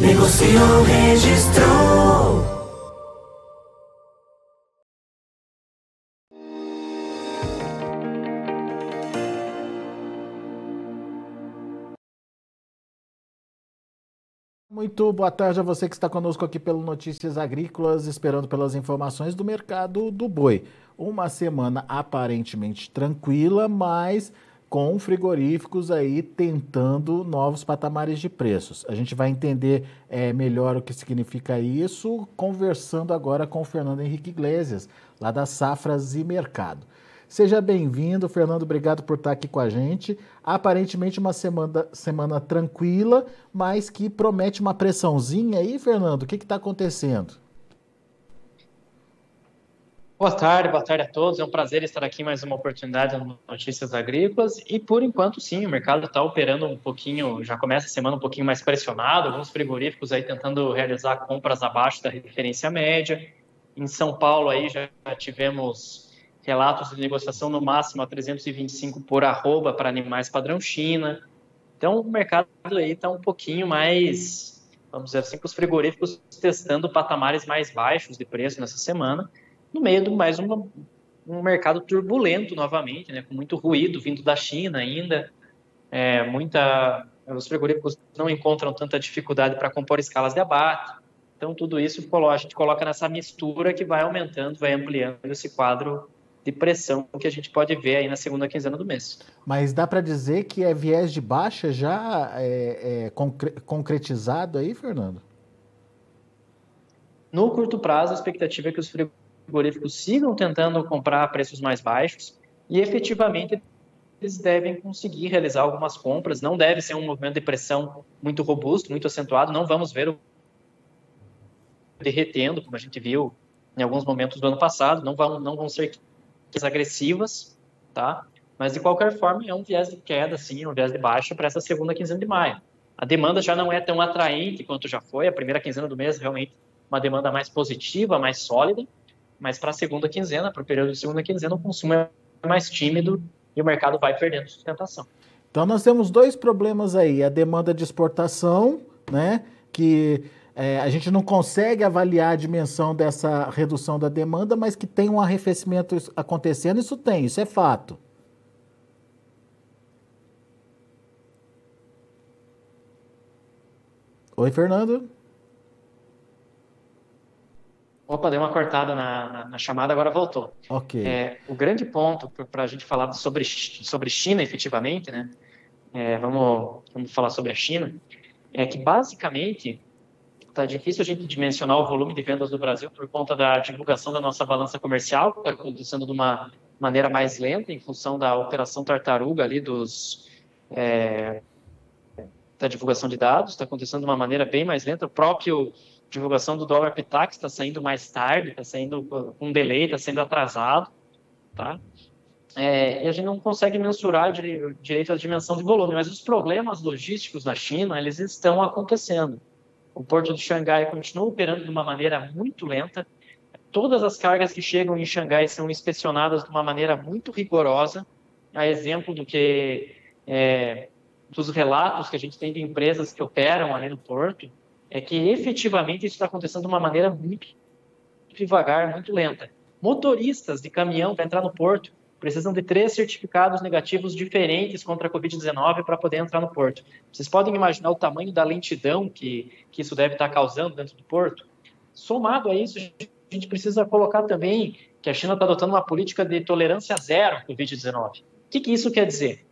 Negociou, registrou. Muito boa tarde a você que está conosco aqui pelo Notícias Agrícolas, esperando pelas informações do mercado do boi. Uma semana aparentemente tranquila, mas com frigoríficos aí tentando novos patamares de preços. A gente vai entender é, melhor o que significa isso conversando agora com o Fernando Henrique Iglesias, lá das Safras e Mercado. Seja bem-vindo, Fernando, obrigado por estar aqui com a gente. Aparentemente uma semana, semana tranquila, mas que promete uma pressãozinha aí, Fernando. O que está acontecendo? Boa tarde, boa tarde a todos. É um prazer estar aqui mais uma oportunidade no Notícias Agrícolas. E por enquanto, sim, o mercado está operando um pouquinho, já começa a semana um pouquinho mais pressionado. Alguns frigoríficos aí tentando realizar compras abaixo da referência média. Em São Paulo aí já tivemos relatos de negociação no máximo a 325 por arroba para animais padrão China. Então o mercado aí está um pouquinho mais, vamos dizer assim, com os frigoríficos testando patamares mais baixos de preço nessa semana no meio de mais uma, um mercado turbulento novamente, né, com muito ruído vindo da China ainda, é, muita, os frigoríficos não encontram tanta dificuldade para compor escalas de abate, então tudo isso a gente coloca nessa mistura que vai aumentando, vai ampliando esse quadro de pressão que a gente pode ver aí na segunda quinzena do mês. Mas dá para dizer que é viés de baixa já é, é concre concretizado aí, Fernando? No curto prazo, a expectativa é que os frigoríficos frigoríficos sigam tentando comprar a preços mais baixos e efetivamente eles devem conseguir realizar algumas compras. Não deve ser um movimento de pressão muito robusto, muito acentuado. Não vamos ver o derretendo, como a gente viu em alguns momentos do ano passado. Não vão, não vão ser agressivas, tá? Mas de qualquer forma é um viés de queda, sim, um viés de baixa para essa segunda quinzena de maio. A demanda já não é tão atraente quanto já foi. A primeira quinzena do mês realmente uma demanda mais positiva, mais sólida mas para a segunda quinzena, para o período de segunda quinzena, o consumo é mais tímido e o mercado vai perdendo sustentação. Então nós temos dois problemas aí, a demanda de exportação, né, que é, a gente não consegue avaliar a dimensão dessa redução da demanda, mas que tem um arrefecimento acontecendo, isso tem, isso é fato. Oi, Fernando. Opa, deu uma cortada na, na, na chamada, agora voltou. Ok. É, o grande ponto para a gente falar sobre, sobre China, efetivamente, né? É, vamos, vamos falar sobre a China, é que basicamente está difícil a gente dimensionar o volume de vendas do Brasil por conta da divulgação da nossa balança comercial, que está acontecendo de uma maneira mais lenta em função da operação tartaruga ali dos é, da divulgação de dados, está acontecendo de uma maneira bem mais lenta. O próprio divulgação do dólar Pitax está saindo mais tarde, está saindo com um delay, está sendo atrasado, tá? É, e a gente não consegue mensurar direito a dimensão de volume, mas os problemas logísticos na China, eles estão acontecendo. O porto de Xangai continua operando de uma maneira muito lenta, todas as cargas que chegam em Xangai são inspecionadas de uma maneira muito rigorosa, a exemplo do que é, dos relatos que a gente tem de empresas que operam ali no porto, é que efetivamente isso está acontecendo de uma maneira muito devagar, muito lenta. Motoristas de caminhão para entrar no porto precisam de três certificados negativos diferentes contra a Covid-19 para poder entrar no porto. Vocês podem imaginar o tamanho da lentidão que, que isso deve estar causando dentro do porto? Somado a isso, a gente precisa colocar também que a China está adotando uma política de tolerância zero à Covid-19. O que, que isso quer dizer?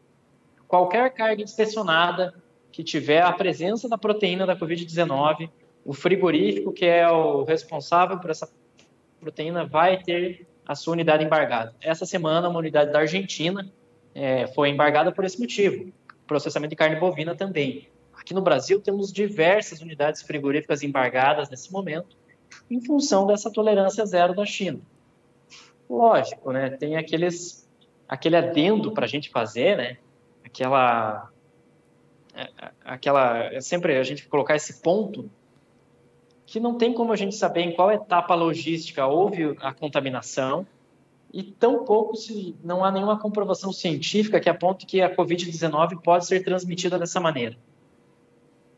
Qualquer carga inspecionada que tiver a presença da proteína da Covid-19, o frigorífico que é o responsável por essa proteína vai ter a sua unidade embargada. Essa semana, uma unidade da Argentina é, foi embargada por esse motivo. Processamento de carne bovina também. Aqui no Brasil temos diversas unidades frigoríficas embargadas nesse momento, em função dessa tolerância zero da China. Lógico, né? Tem aqueles, aquele adendo para a gente fazer, né? Aquela, aquela, é sempre a gente colocar esse ponto que não tem como a gente saber em qual etapa logística houve a contaminação e tão pouco se não há nenhuma comprovação científica que aponte que a COVID-19 pode ser transmitida dessa maneira.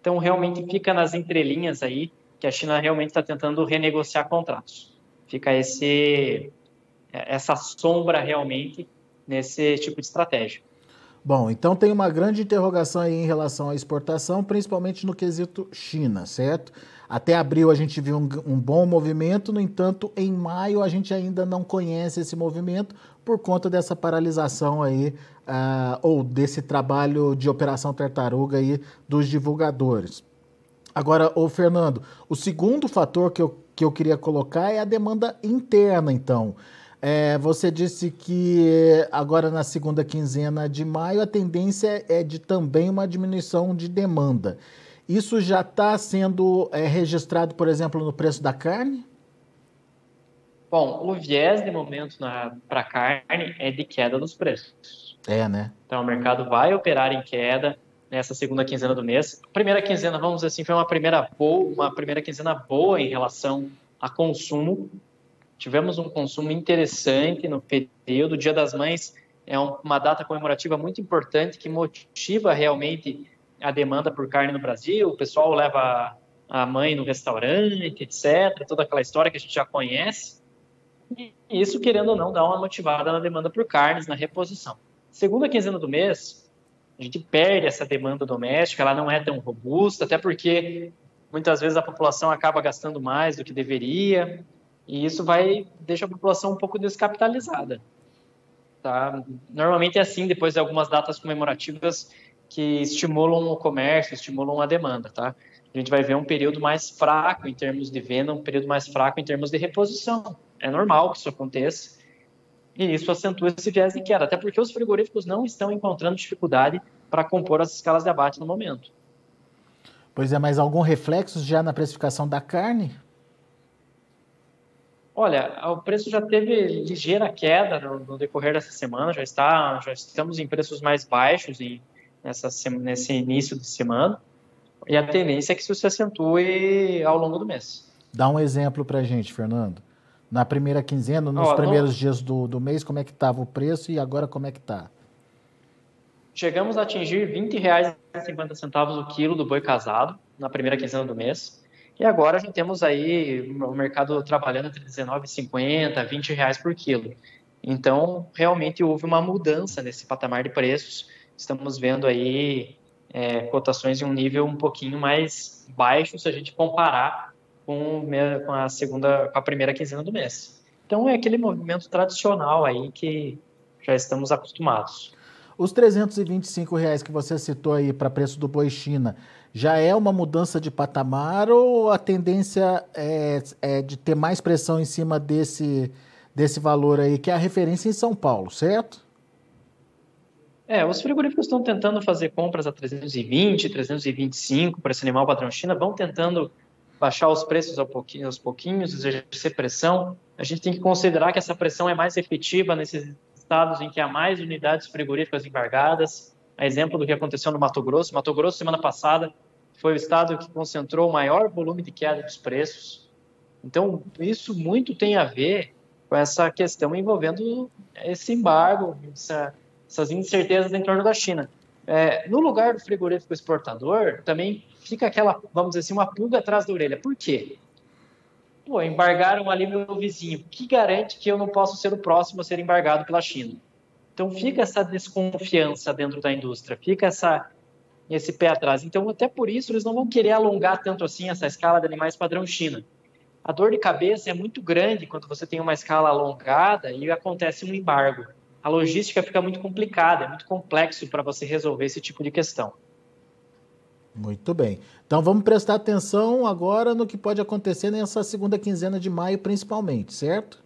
Então, realmente fica nas entrelinhas aí que a China realmente está tentando renegociar contratos. Fica esse, essa sombra realmente nesse tipo de estratégia. Bom, então tem uma grande interrogação aí em relação à exportação, principalmente no quesito China, certo? Até abril a gente viu um, um, bom movimento, no entanto, em maio a gente ainda não conhece esse movimento por conta dessa paralisação aí, uh, ou desse trabalho de operação tartaruga aí dos divulgadores. Agora, o Fernando, o segundo fator que eu, que eu queria colocar é a demanda interna, então. É, você disse que agora na segunda quinzena de maio a tendência é de também uma diminuição de demanda. Isso já está sendo é, registrado, por exemplo, no preço da carne? Bom, o viés de momento para a carne é de queda dos preços. É, né? Então o mercado vai operar em queda nessa segunda quinzena do mês. Primeira quinzena, vamos dizer assim, foi uma primeira boa, uma primeira quinzena boa em relação a consumo. Tivemos um consumo interessante no período. O Dia das Mães é uma data comemorativa muito importante que motiva realmente a demanda por carne no Brasil, o pessoal leva a mãe no restaurante, etc., toda aquela história que a gente já conhece. E isso, querendo ou não, dá uma motivada na demanda por carnes, na reposição. Segunda quinzena do mês, a gente perde essa demanda doméstica, ela não é tão robusta, até porque muitas vezes a população acaba gastando mais do que deveria, e isso vai deixa a população um pouco descapitalizada. Tá? Normalmente é assim, depois de algumas datas comemorativas, que estimulam o comércio, estimulam a demanda, tá? A gente vai ver um período mais fraco em termos de venda, um período mais fraco em termos de reposição. É normal que isso aconteça. E isso acentua esse viés de queda, até porque os frigoríficos não estão encontrando dificuldade para compor as escalas de abate no momento. Pois é, mas algum reflexo já na precificação da carne? Olha, o preço já teve ligeira queda no, no decorrer dessa semana, já está, já estamos em preços mais baixos em nessa, nesse início de semana, e a tendência é que isso se acentue ao longo do mês. Dá um exemplo para a gente, Fernando. Na primeira quinzena, nos primeiros no... dias do, do mês, como é que estava o preço e agora como é que está? Chegamos a atingir R$ 20,50 o quilo do boi casado na primeira quinzena do mês. E agora já temos aí o mercado trabalhando entre R$19,50 a 20 reais por quilo. Então, realmente houve uma mudança nesse patamar de preços estamos vendo aí é, cotações em um nível um pouquinho mais baixo se a gente comparar com, com a segunda, com a primeira quinzena do mês. Então é aquele movimento tradicional aí que já estamos acostumados. Os 325 reais que você citou aí para preço do boi China, já é uma mudança de patamar ou a tendência é, é, de ter mais pressão em cima desse, desse valor aí, que é a referência em São Paulo, certo? É, os frigoríficos estão tentando fazer compras a 320, 325 para esse animal padrão China, vão tentando baixar os preços aos pouquinhos, aos pouquinhos, exercer pressão. A gente tem que considerar que essa pressão é mais efetiva nesses estados em que há mais unidades frigoríficas embargadas. A exemplo do que aconteceu no Mato Grosso. Mato Grosso, semana passada, foi o estado que concentrou o maior volume de queda dos preços. Então, isso muito tem a ver com essa questão envolvendo esse embargo, essa essas incertezas em torno da China. É, no lugar do frigorífico exportador, também fica aquela, vamos dizer assim, uma pulga atrás da orelha. Por quê? Pô, embargaram ali meu vizinho. O que garante que eu não posso ser o próximo a ser embargado pela China? Então fica essa desconfiança dentro da indústria, fica essa, esse pé atrás. Então, até por isso, eles não vão querer alongar tanto assim essa escala de animais padrão China. A dor de cabeça é muito grande quando você tem uma escala alongada e acontece um embargo a logística fica muito complicada, é muito complexo para você resolver esse tipo de questão. Muito bem. Então vamos prestar atenção agora no que pode acontecer nessa segunda quinzena de maio, principalmente, certo?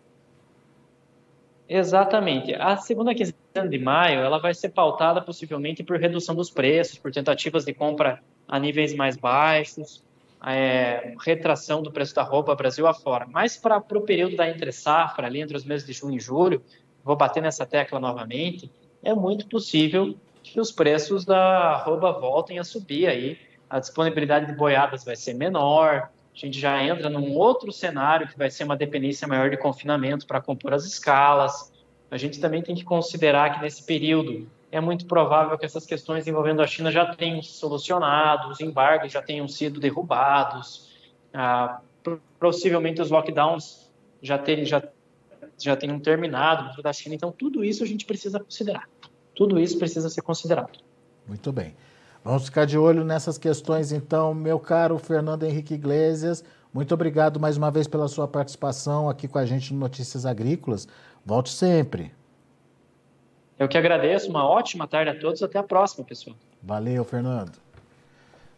Exatamente. A segunda quinzena de maio ela vai ser pautada possivelmente por redução dos preços, por tentativas de compra a níveis mais baixos, é, retração do preço da roupa Brasil afora. Mas para o período da entre safra, ali entre os meses de junho e julho, vou bater nessa tecla novamente, é muito possível que os preços da arroba voltem a subir aí. A disponibilidade de boiadas vai ser menor, a gente já entra num outro cenário que vai ser uma dependência maior de confinamento para compor as escalas. A gente também tem que considerar que nesse período é muito provável que essas questões envolvendo a China já tenham se solucionado, os embargos já tenham sido derrubados, ah, possivelmente os lockdowns já, já, já tenham terminado dentro da China. Então, tudo isso a gente precisa considerar. Tudo isso precisa ser considerado. Muito bem. Vamos ficar de olho nessas questões, então, meu caro Fernando Henrique Iglesias. Muito obrigado mais uma vez pela sua participação aqui com a gente no Notícias Agrícolas. Volte sempre. Eu que agradeço, uma ótima tarde a todos, até a próxima, pessoal. Valeu, Fernando.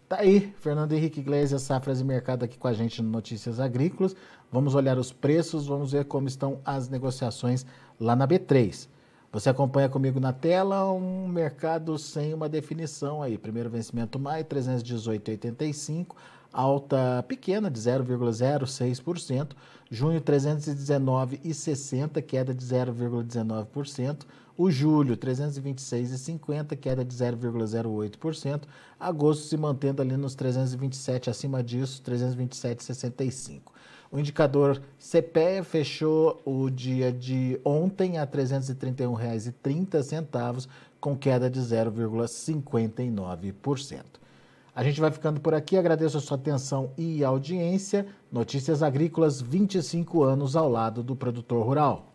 Tá aí, Fernando Henrique Iglesias, Safras e Mercado aqui com a gente no Notícias Agrícolas. Vamos olhar os preços, vamos ver como estão as negociações lá na B3. Você acompanha comigo na tela um mercado sem uma definição aí. Primeiro vencimento maio, 318,85, alta pequena de 0,06%. Junho, 319,60, queda de 0,19%. O julho, 326,50, queda de 0,08%. Agosto se mantendo ali nos 327, acima disso, 327,65. O indicador CPE fechou o dia de ontem a R$ 331,30, com queda de 0,59%. A gente vai ficando por aqui. Agradeço a sua atenção e audiência. Notícias Agrícolas, 25 anos ao lado do produtor rural.